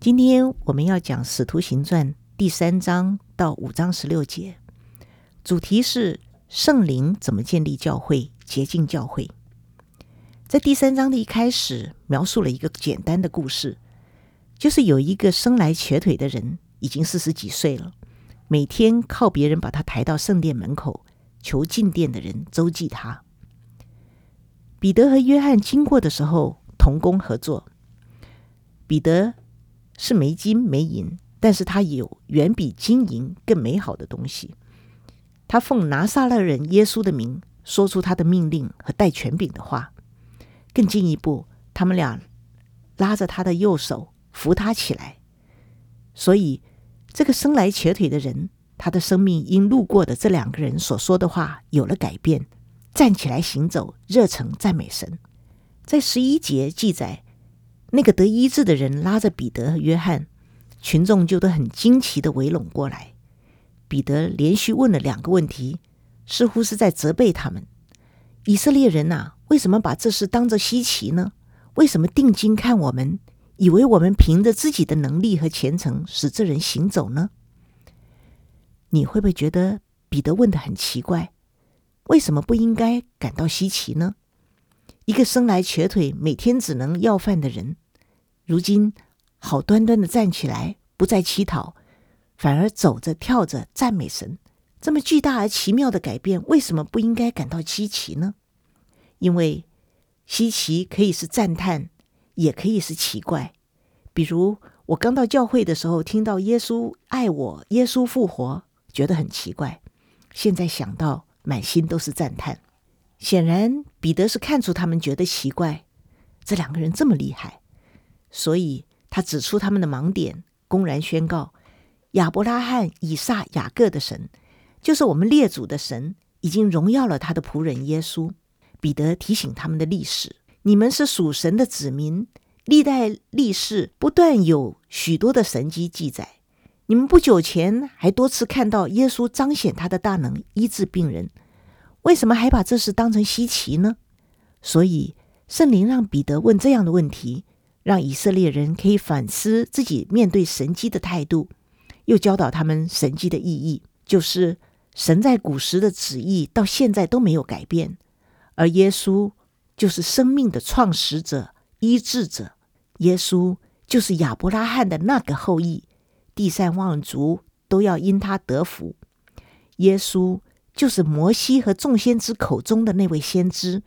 今天我们要讲《使徒行传》第三章到五章十六节，主题是圣灵怎么建立教会、洁净教会。在第三章的一开始，描述了一个简单的故事，就是有一个生来瘸腿的人，已经四十几岁了，每天靠别人把他抬到圣殿门口，求进殿的人周济他。彼得和约翰经过的时候，同工合作。彼得是没金没银，但是他有远比金银更美好的东西。他奉拿撒勒人耶稣的名，说出他的命令和带权柄的话。更进一步，他们俩拉着他的右手，扶他起来。所以，这个生来瘸腿的人，他的生命因路过的这两个人所说的话有了改变。站起来行走，热诚赞美神。在十一节记载，那个得医治的人拉着彼得和约翰，群众就都很惊奇的围拢过来。彼得连续问了两个问题，似乎是在责备他们：以色列人呐，为什么把这事当作稀奇呢？为什么定睛看我们，以为我们凭着自己的能力和虔诚使这人行走呢？你会不会觉得彼得问得很奇怪？为什么不应该感到稀奇呢？一个生来瘸腿、每天只能要饭的人，如今好端端的站起来，不再乞讨，反而走着跳着赞美神，这么巨大而奇妙的改变，为什么不应该感到稀奇呢？因为稀奇可以是赞叹，也可以是奇怪。比如我刚到教会的时候，听到耶稣爱我，耶稣复活，觉得很奇怪。现在想到。满心都是赞叹。显然，彼得是看出他们觉得奇怪，这两个人这么厉害，所以他指出他们的盲点，公然宣告：亚伯拉罕、以撒、雅各的神，就是我们列祖的神，已经荣耀了他的仆人耶稣。彼得提醒他们的历史：你们是属神的子民，历代历世不断有许多的神迹记载。你们不久前还多次看到耶稣彰显他的大能，医治病人，为什么还把这事当成稀奇呢？所以圣灵让彼得问这样的问题，让以色列人可以反思自己面对神迹的态度，又教导他们神迹的意义，就是神在古时的旨意到现在都没有改变，而耶稣就是生命的创始者、医治者，耶稣就是亚伯拉罕的那个后裔。地上万族都要因他得福。耶稣就是摩西和众先知口中的那位先知，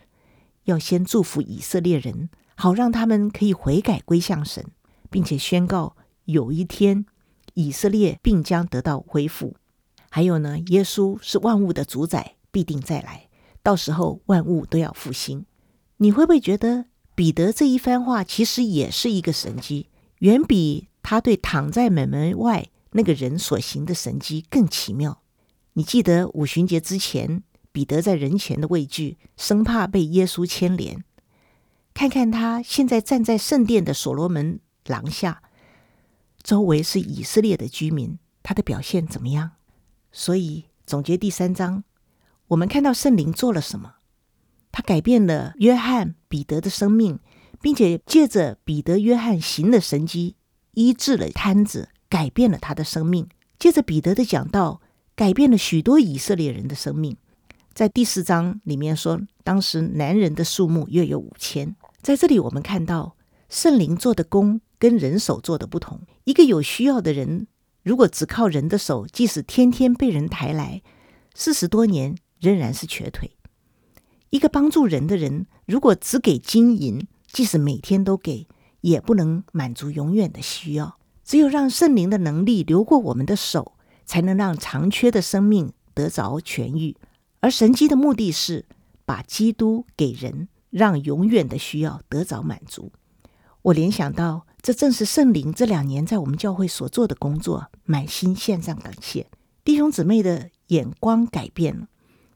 要先祝福以色列人，好让他们可以悔改归向神，并且宣告有一天以色列必将得到恢复。还有呢，耶稣是万物的主宰，必定再来，到时候万物都要复兴。你会不会觉得彼得这一番话其实也是一个神迹，远比？他对躺在门门外那个人所行的神迹更奇妙。你记得五旬节之前，彼得在人前的畏惧，生怕被耶稣牵连。看看他现在站在圣殿的所罗门廊下，周围是以色列的居民，他的表现怎么样？所以总结第三章，我们看到圣灵做了什么？他改变了约翰、彼得的生命，并且借着彼得、约翰行的神迹。医治了瘫子，改变了他的生命。接着彼得的讲道，改变了许多以色列人的生命。在第四章里面说，当时男人的数目约有五千。在这里，我们看到圣灵做的工跟人手做的不同。一个有需要的人，如果只靠人的手，即使天天被人抬来，四十多年仍然是瘸腿。一个帮助人的人，如果只给金银，即使每天都给。也不能满足永远的需要，只有让圣灵的能力流过我们的手，才能让残缺的生命得着痊愈。而神迹的目的是把基督给人，让永远的需要得着满足。我联想到，这正是圣灵这两年在我们教会所做的工作，满心献上感谢。弟兄姊妹的眼光改变了，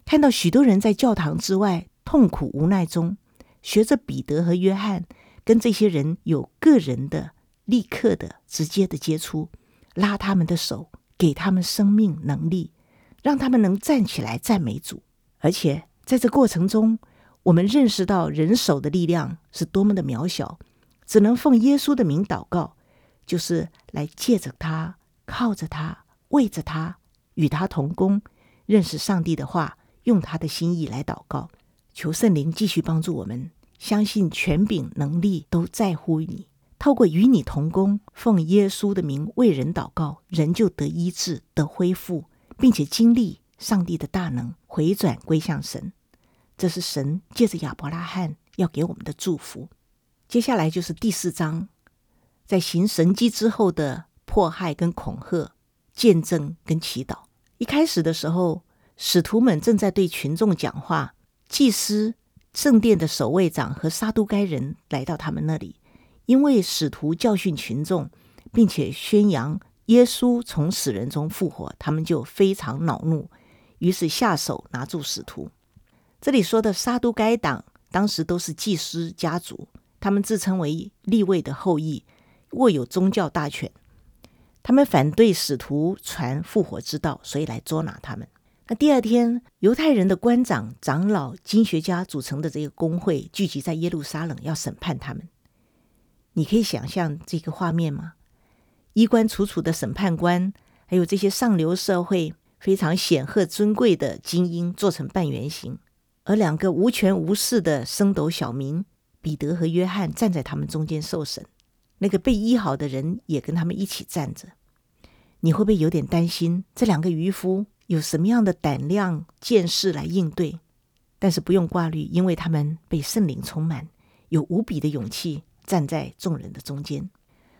看到许多人在教堂之外痛苦无奈中，学着彼得和约翰。跟这些人有个人的、立刻的、直接的接触，拉他们的手，给他们生命能力，让他们能站起来赞美主。而且在这过程中，我们认识到人手的力量是多么的渺小，只能奉耶稣的名祷告，就是来借着他、靠着他、为着他、与他同工，认识上帝的话，用他的心意来祷告，求圣灵继续帮助我们，相信权柄能力都在乎你。透过与你同工，奉耶稣的名为人祷告，人就得医治、得恢复，并且经历上帝的大能，回转归向神。这是神借着亚伯拉罕要给我们的祝福。接下来就是第四章，在行神迹之后的迫害跟恐吓、见证跟祈祷。一开始的时候，使徒们正在对群众讲话，祭司、圣殿的守卫长和撒都该人来到他们那里，因为使徒教训群众，并且宣扬耶稣从死人中复活，他们就非常恼怒，于是下手拿住使徒。这里说的撒都该党，当时都是祭司家族，他们自称为立位的后裔，握有宗教大权。他们反对使徒传复活之道，所以来捉拿他们。那第二天，犹太人的官长、长老、经学家组成的这个公会聚集在耶路撒冷，要审判他们。你可以想象这个画面吗？衣冠楚楚的审判官，还有这些上流社会非常显赫尊贵的精英，做成半圆形。而两个无权无势的升斗小民彼得和约翰站在他们中间受审，那个被医好的人也跟他们一起站着。你会不会有点担心这两个渔夫有什么样的胆量、见识来应对？但是不用挂虑，因为他们被圣灵充满，有无比的勇气站在众人的中间。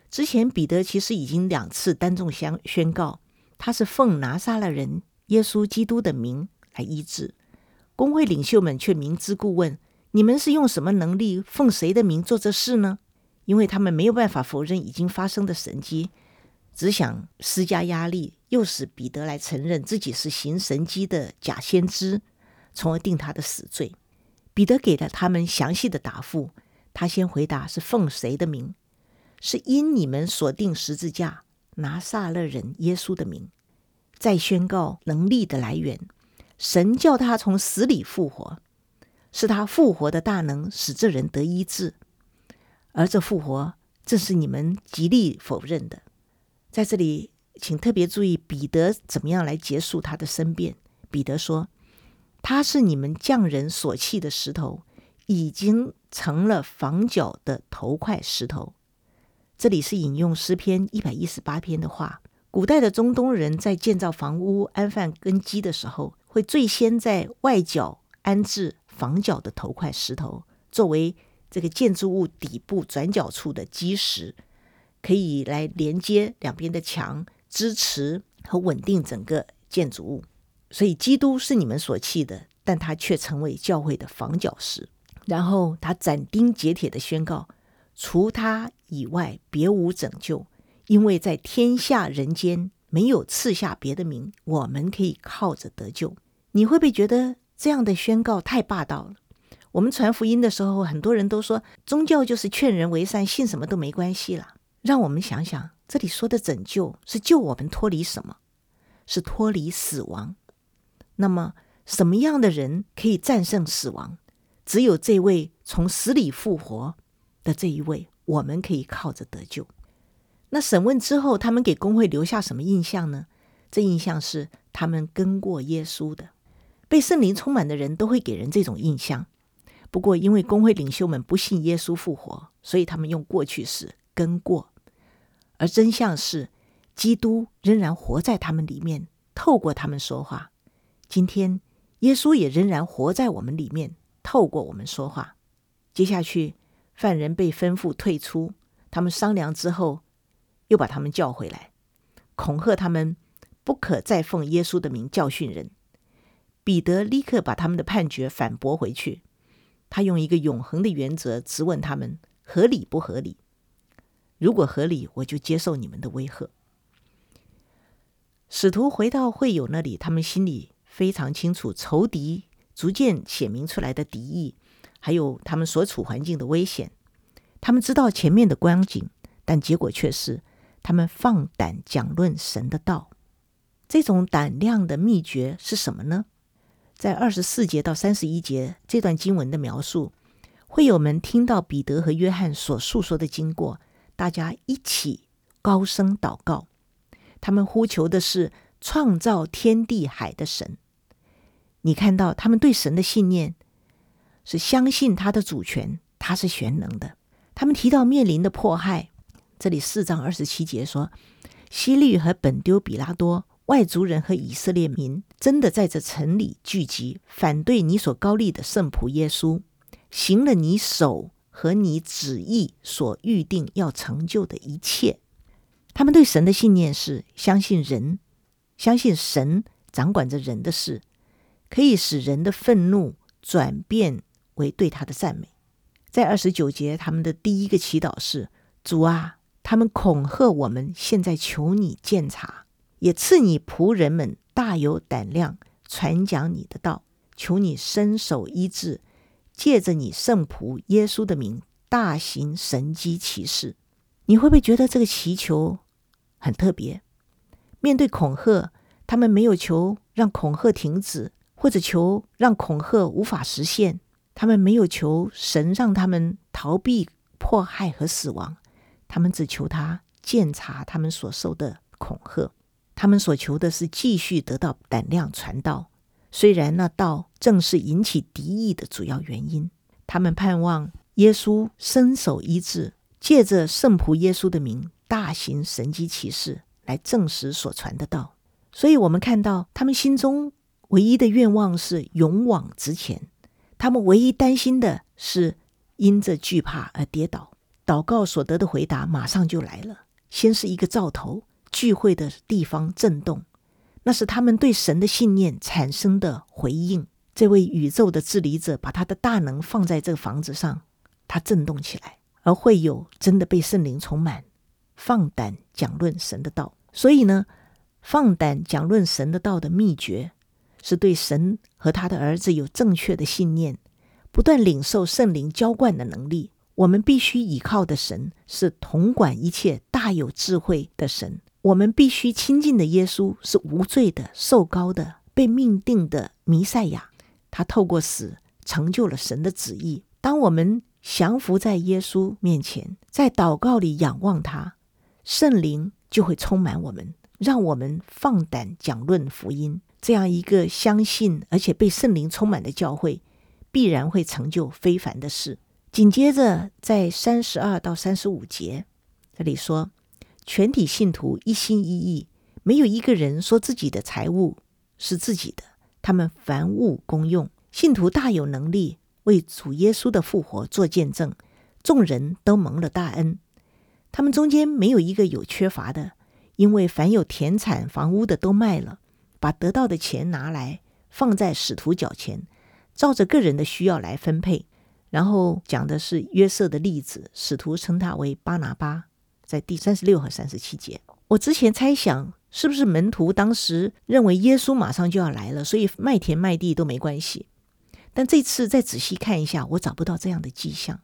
之前彼得其实已经两次当众相宣告，他是奉拿撒勒人耶稣基督的名来医治。工会领袖们却明知故问：“你们是用什么能力，奉谁的名做这事呢？”因为他们没有办法否认已经发生的神迹，只想施加压力，诱使彼得来承认自己是行神迹的假先知，从而定他的死罪。彼得给了他们详细的答复。他先回答：“是奉谁的名？是因你们所定十字架拿撒勒人耶稣的名。”再宣告能力的来源。神叫他从死里复活，是他复活的大能使这人得医治，而这复活正是你们极力否认的。在这里，请特别注意彼得怎么样来结束他的申辩。彼得说：“他是你们匠人所弃的石头，已经成了房角的头块石头。”这里是引用诗篇一百一十八篇的话。古代的中东人在建造房屋、安放根基的时候，会最先在外角安置房角的头块石头，作为这个建筑物底部转角处的基石，可以来连接两边的墙，支持和稳定整个建筑物。所以，基督是你们所弃的，但他却成为教会的房角石。然后他斩钉截铁地宣告：除他以外，别无拯救，因为在天下人间没有赐下别的名，我们可以靠着得救。你会不会觉得这样的宣告太霸道了？我们传福音的时候，很多人都说宗教就是劝人为善，信什么都没关系了。让我们想想，这里说的拯救是救我们脱离什么？是脱离死亡。那么，什么样的人可以战胜死亡？只有这位从死里复活的这一位，我们可以靠着得救。那审问之后，他们给工会留下什么印象呢？这印象是他们跟过耶稣的。被圣灵充满的人都会给人这种印象。不过，因为工会领袖们不信耶稣复活，所以他们用过去式跟过。而真相是，基督仍然活在他们里面，透过他们说话。今天，耶稣也仍然活在我们里面，透过我们说话。接下去，犯人被吩咐退出，他们商量之后，又把他们叫回来，恐吓他们不可再奉耶稣的名教训人。彼得立刻把他们的判决反驳回去，他用一个永恒的原则质问他们：合理不合理？如果合理，我就接受你们的威吓。使徒回到会友那里，他们心里非常清楚仇敌逐渐显明出来的敌意，还有他们所处环境的危险。他们知道前面的光景，但结果却是他们放胆讲论神的道。这种胆量的秘诀是什么呢？在二十四节到三十一节这段经文的描述，会友们听到彼得和约翰所述说的经过，大家一起高声祷告。他们呼求的是创造天地海的神。你看到他们对神的信念是相信他的主权，他是全能的。他们提到面临的迫害，这里四章二十七节说：希律和本丢比拉多、外族人和以色列民真的在这城里聚集，反对你所高立的圣仆耶稣，行了你手和你旨意所预定要成就的一切。他们对神的信念是相信人，相信神掌管着人的事，可以使人的愤怒转变为对他的赞美。在二十九节，他们的第一个祈祷是：“主啊，他们恐吓我们，现在求你鉴察，也赐你仆人们大有胆量传讲你的道，求你伸手医治，借着你圣仆耶稣的名大行神迹奇事。”你会不会觉得这个祈求很特别？面对恐吓，他们没有求让恐吓停止，或者求让恐吓无法实现。他们没有求神让他们逃避迫害和死亡，他们只求他鉴察他们所受的恐吓。他们所求的是继续得到胆量传道，虽然那道正是引起敌意的主要原因。他们盼望耶稣伸手医治。借着圣仆耶稣的名，大行神迹奇事来证实所传的道。所以，我们看到他们心中唯一的愿望是勇往直前。他们唯一担心的是因着惧怕而跌倒。祷告所得的回答马上就来了，先是一个兆头，聚会的地方震动，那是他们对神的信念产生的回应。这位宇宙的治理者把他的大能放在这个房子上，它震动起来。而会有真的被圣灵充满，放胆讲论神的道。所以呢，放胆讲论神的道的秘诀，是对神和他的儿子有正确的信念，不断领受圣灵浇灌的能力。我们必须依靠的神是统管一切、大有智慧的神。我们必须亲近的耶稣是无罪的、受膏的、被命定的弥赛亚。他透过死成就了神的旨意。当我们降服在耶稣面前，在祷告里仰望他，圣灵就会充满我们，让我们放胆讲论福音。这样一个相信而且被圣灵充满的教会，必然会成就非凡的事。紧接着，在三十二到三十五节，这里说，全体信徒一心一意，没有一个人说自己的财物是自己的，他们凡物公用，信徒大有能力。为主耶稣的复活做见证，众人都蒙了大恩。他们中间没有一个有缺乏的，因为凡有田产房屋的都卖了，把得到的钱拿来放在使徒脚前，照着个人的需要来分配。然后讲的是约瑟的例子，使徒称他为巴拿巴，在第三十六和三十七节。我之前猜想，是不是门徒当时认为耶稣马上就要来了，所以卖田卖地都没关系。但这次再仔细看一下，我找不到这样的迹象。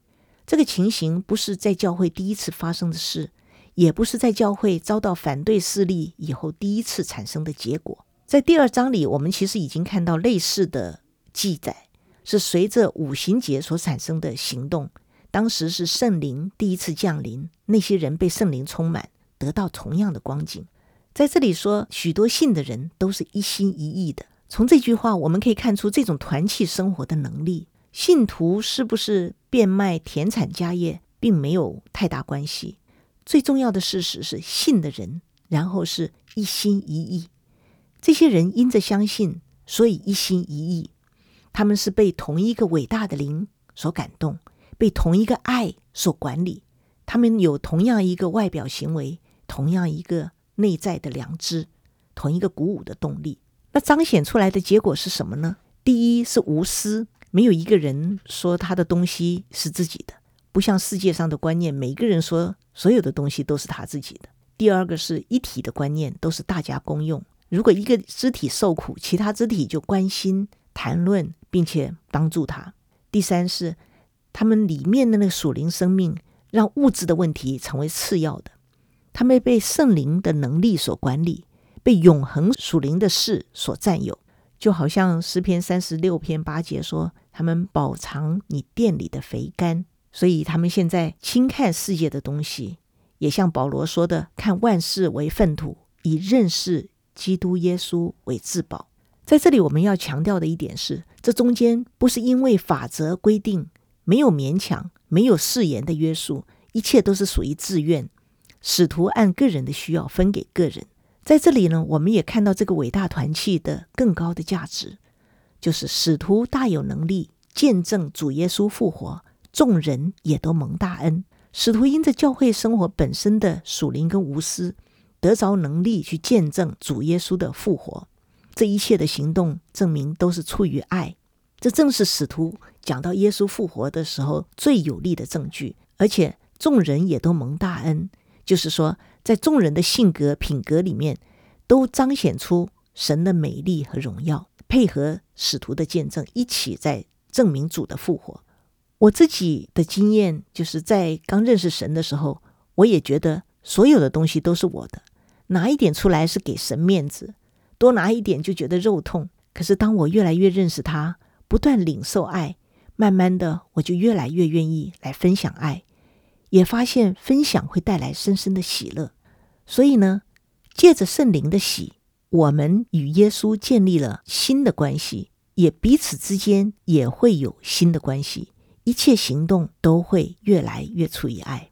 这个情形不是在教会第一次发生的事，也不是在教会遭到反对势力以后第一次产生的结果。在第二章里，我们其实已经看到类似的记载，是随着五旬节所产生的行动。当时是圣灵第一次降临，那些人被圣灵充满，得到同样的光景。在这里说，许多信的人都是一心一意的。从这句话，我们可以看出这种团契生活的能力。信徒是不是变卖田产家业，并没有太大关系。最重要的事实是，信的人，然后是一心一意。这些人因着相信，所以一心一意。他们是被同一个伟大的灵所感动，被同一个爱所管理。他们有同样一个外表行为，同样一个内在的良知，同一个鼓舞的动力。那彰显出来的结果是什么呢？第一是无私，没有一个人说他的东西是自己的，不像世界上的观念，每个人说所有的东西都是他自己的。第二个是一体的观念，都是大家公用。如果一个肢体受苦，其他肢体就关心、谈论，并且帮助他。第三是他们里面的那个属灵生命，让物质的问题成为次要的，他们被圣灵的能力所管理。被永恒属灵的事所占有，就好像诗篇三十六篇八节说：“他们饱尝你殿里的肥甘，所以他们现在轻看世界的东西，也像保罗说的，看万事为粪土，以认识基督耶稣为至宝。在这里，我们要强调的一点是，这中间不是因为法则规定，没有勉强，没有誓言的约束，一切都是属于自愿。使徒按个人的需要分给个人。在这里呢，我们也看到这个伟大团契的更高的价值，就是使徒大有能力见证主耶稣复活，众人也都蒙大恩。使徒因着教会生活本身的属灵跟无私，得着能力去见证主耶稣的复活。这一切的行动证明都是出于爱，这正是使徒讲到耶稣复活的时候最有力的证据。而且众人也都蒙大恩，就是说。在众人的性格品格里面，都彰显出神的美丽和荣耀，配合使徒的见证，一起在证明主的复活。我自己的经验就是在刚认识神的时候，我也觉得所有的东西都是我的，拿一点出来是给神面子，多拿一点就觉得肉痛。可是当我越来越认识他，不断领受爱，慢慢的我就越来越愿意来分享爱。也发现分享会带来深深的喜乐，所以呢，借着圣灵的喜，我们与耶稣建立了新的关系，也彼此之间也会有新的关系，一切行动都会越来越出于爱。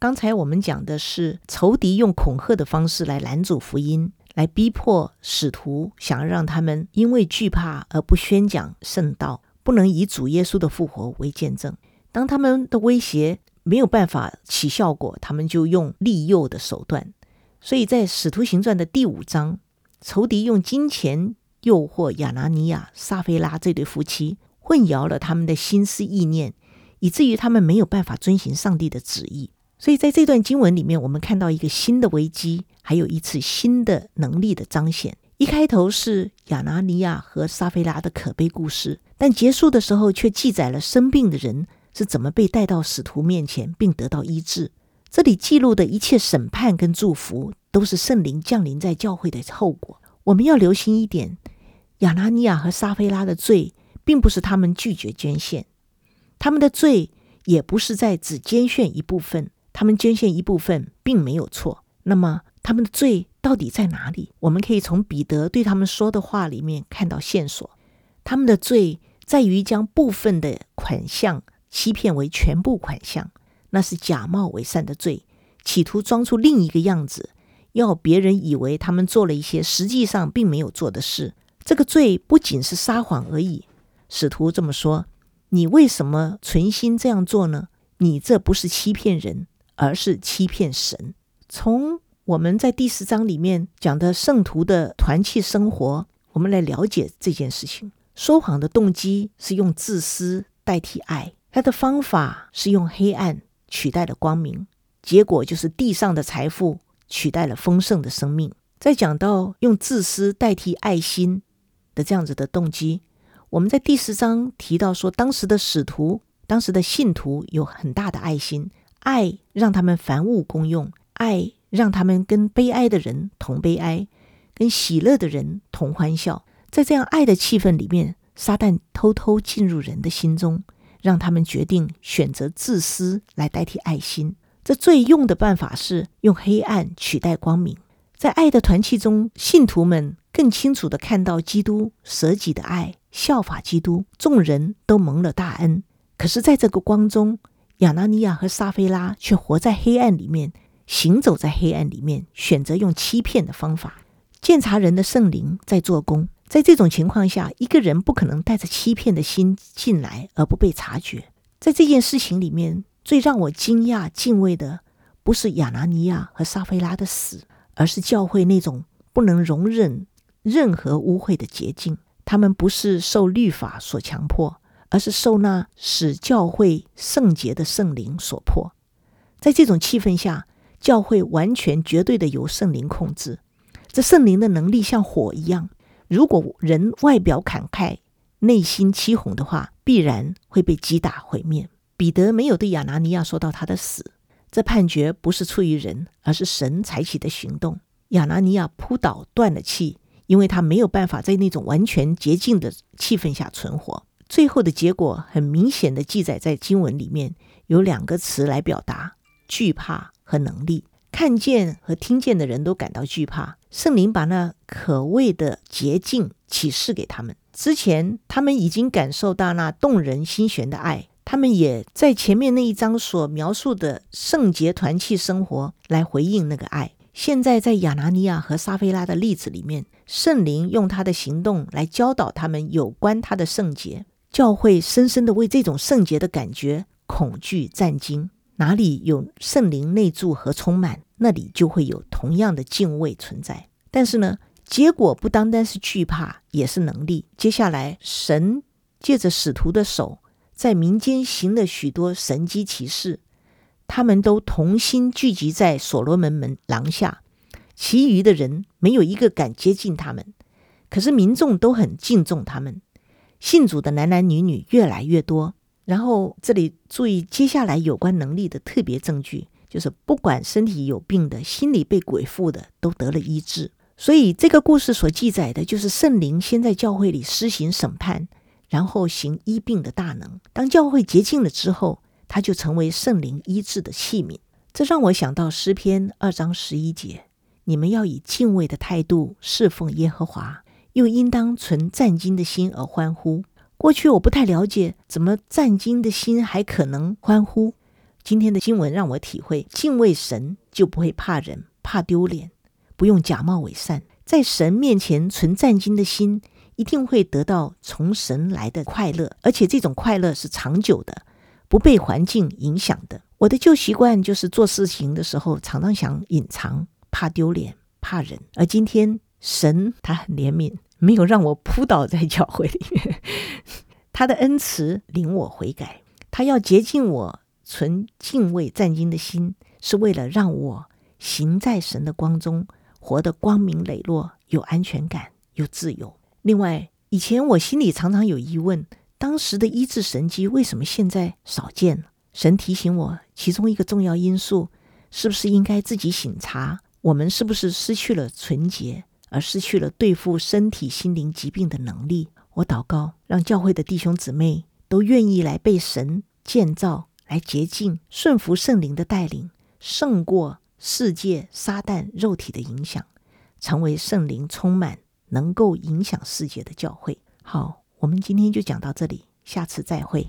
刚才我们讲的是仇敌用恐吓的方式来拦阻福音，来逼迫使徒，想要让他们因为惧怕而不宣讲圣道，不能以主耶稣的复活为见证。当他们的威胁没有办法起效果，他们就用利诱的手段。所以在《使徒行传》的第五章，仇敌用金钱诱惑亚拿尼亚、撒非拉这对夫妻，混淆了他们的心思意念，以至于他们没有办法遵行上帝的旨意。所以在这段经文里面，我们看到一个新的危机，还有一次新的能力的彰显。一开头是亚拿尼亚和撒非拉的可悲故事，但结束的时候却记载了生病的人。是怎么被带到使徒面前，并得到医治？这里记录的一切审判跟祝福，都是圣灵降临在教会的后果。我们要留心一点：亚拿尼亚和撒非拉的罪，并不是他们拒绝捐献；他们的罪也不是在只捐献一部分。他们捐献一部分并没有错。那么他们的罪到底在哪里？我们可以从彼得对他们说的话里面看到线索。他们的罪在于将部分的款项。欺骗为全部款项，那是假冒为善的罪，企图装出另一个样子，要别人以为他们做了一些实际上并没有做的事。这个罪不仅是撒谎而已。使徒这么说：“你为什么存心这样做呢？你这不是欺骗人，而是欺骗神。”从我们在第四章里面讲的圣徒的团契生活，我们来了解这件事情。说谎的动机是用自私代替爱。他的方法是用黑暗取代了光明，结果就是地上的财富取代了丰盛的生命。再讲到用自私代替爱心的这样子的动机，我们在第十章提到说，当时的使徒、当时的信徒有很大的爱心，爱让他们凡物公用，爱让他们跟悲哀的人同悲哀，跟喜乐的人同欢笑。在这样爱的气氛里面，撒旦偷偷进入人的心中。让他们决定选择自私来代替爱心，这最用的办法是用黑暗取代光明。在爱的团契中，信徒们更清楚地看到基督舍己的爱，效法基督，众人都蒙了大恩。可是，在这个光中，亚拿尼亚和撒非拉却活在黑暗里面，行走在黑暗里面，选择用欺骗的方法。鉴察人的圣灵在做工。在这种情况下，一个人不可能带着欺骗的心进来而不被察觉。在这件事情里面，最让我惊讶敬畏的，不是亚拿尼亚和撒非拉的死，而是教会那种不能容忍任何污秽的洁净。他们不是受律法所强迫，而是受那使教会圣洁的圣灵所迫。在这种气氛下，教会完全绝对的由圣灵控制。这圣灵的能力像火一样。如果人外表慷慨，内心欺哄的话，必然会被击打毁灭。彼得没有对亚拿尼亚说到他的死，这判决不是出于人，而是神采取的行动。亚拿尼亚扑倒断了气，因为他没有办法在那种完全洁净的气氛下存活。最后的结果很明显的记载在经文里面，有两个词来表达：惧怕和能力。看见和听见的人都感到惧怕。圣灵把那可畏的洁净启示给他们。之前他们已经感受到那动人心弦的爱，他们也在前面那一章所描述的圣洁团契生活来回应那个爱。现在在亚拿尼亚和撒非拉的例子里面，圣灵用他的行动来教导他们有关他的圣洁。教会深深的为这种圣洁的感觉恐惧战惊。哪里有圣灵内住和充满，那里就会有同样的敬畏存在。但是呢，结果不单单是惧怕，也是能力。接下来，神借着使徒的手，在民间行了许多神迹奇事。他们都同心聚集在所罗门门廊下，其余的人没有一个敢接近他们。可是民众都很敬重他们，信主的男男女女越来越多。然后这里注意，接下来有关能力的特别证据，就是不管身体有病的，心里被鬼附的，都得了医治。所以这个故事所记载的，就是圣灵先在教会里施行审判，然后行医病的大能。当教会洁净了之后，他就成为圣灵医治的器皿。这让我想到诗篇二章十一节：你们要以敬畏的态度侍奉耶和华，又应当存战兢的心而欢呼。过去我不太了解，怎么战兢的心还可能欢呼？今天的经文让我体会，敬畏神就不会怕人、怕丢脸，不用假冒伪善，在神面前存战兢的心，一定会得到从神来的快乐，而且这种快乐是长久的，不被环境影响的。我的旧习惯就是做事情的时候，常常想隐藏，怕丢脸、怕人，而今天神他很怜悯。没有让我扑倒在教会里面，他的恩慈领我悔改，他要洁净我存敬畏战兢的心，是为了让我行在神的光中，活得光明磊落，有安全感，有自由。另外，以前我心里常常有疑问，当时的医治神迹为什么现在少见了？神提醒我，其中一个重要因素，是不是应该自己省察，我们是不是失去了纯洁？而失去了对付身体、心灵疾病的能力。我祷告，让教会的弟兄姊妹都愿意来被神建造，来洁净，顺服圣灵的带领，胜过世界、撒旦、肉体的影响，成为圣灵充满、能够影响世界的教会。好，我们今天就讲到这里，下次再会。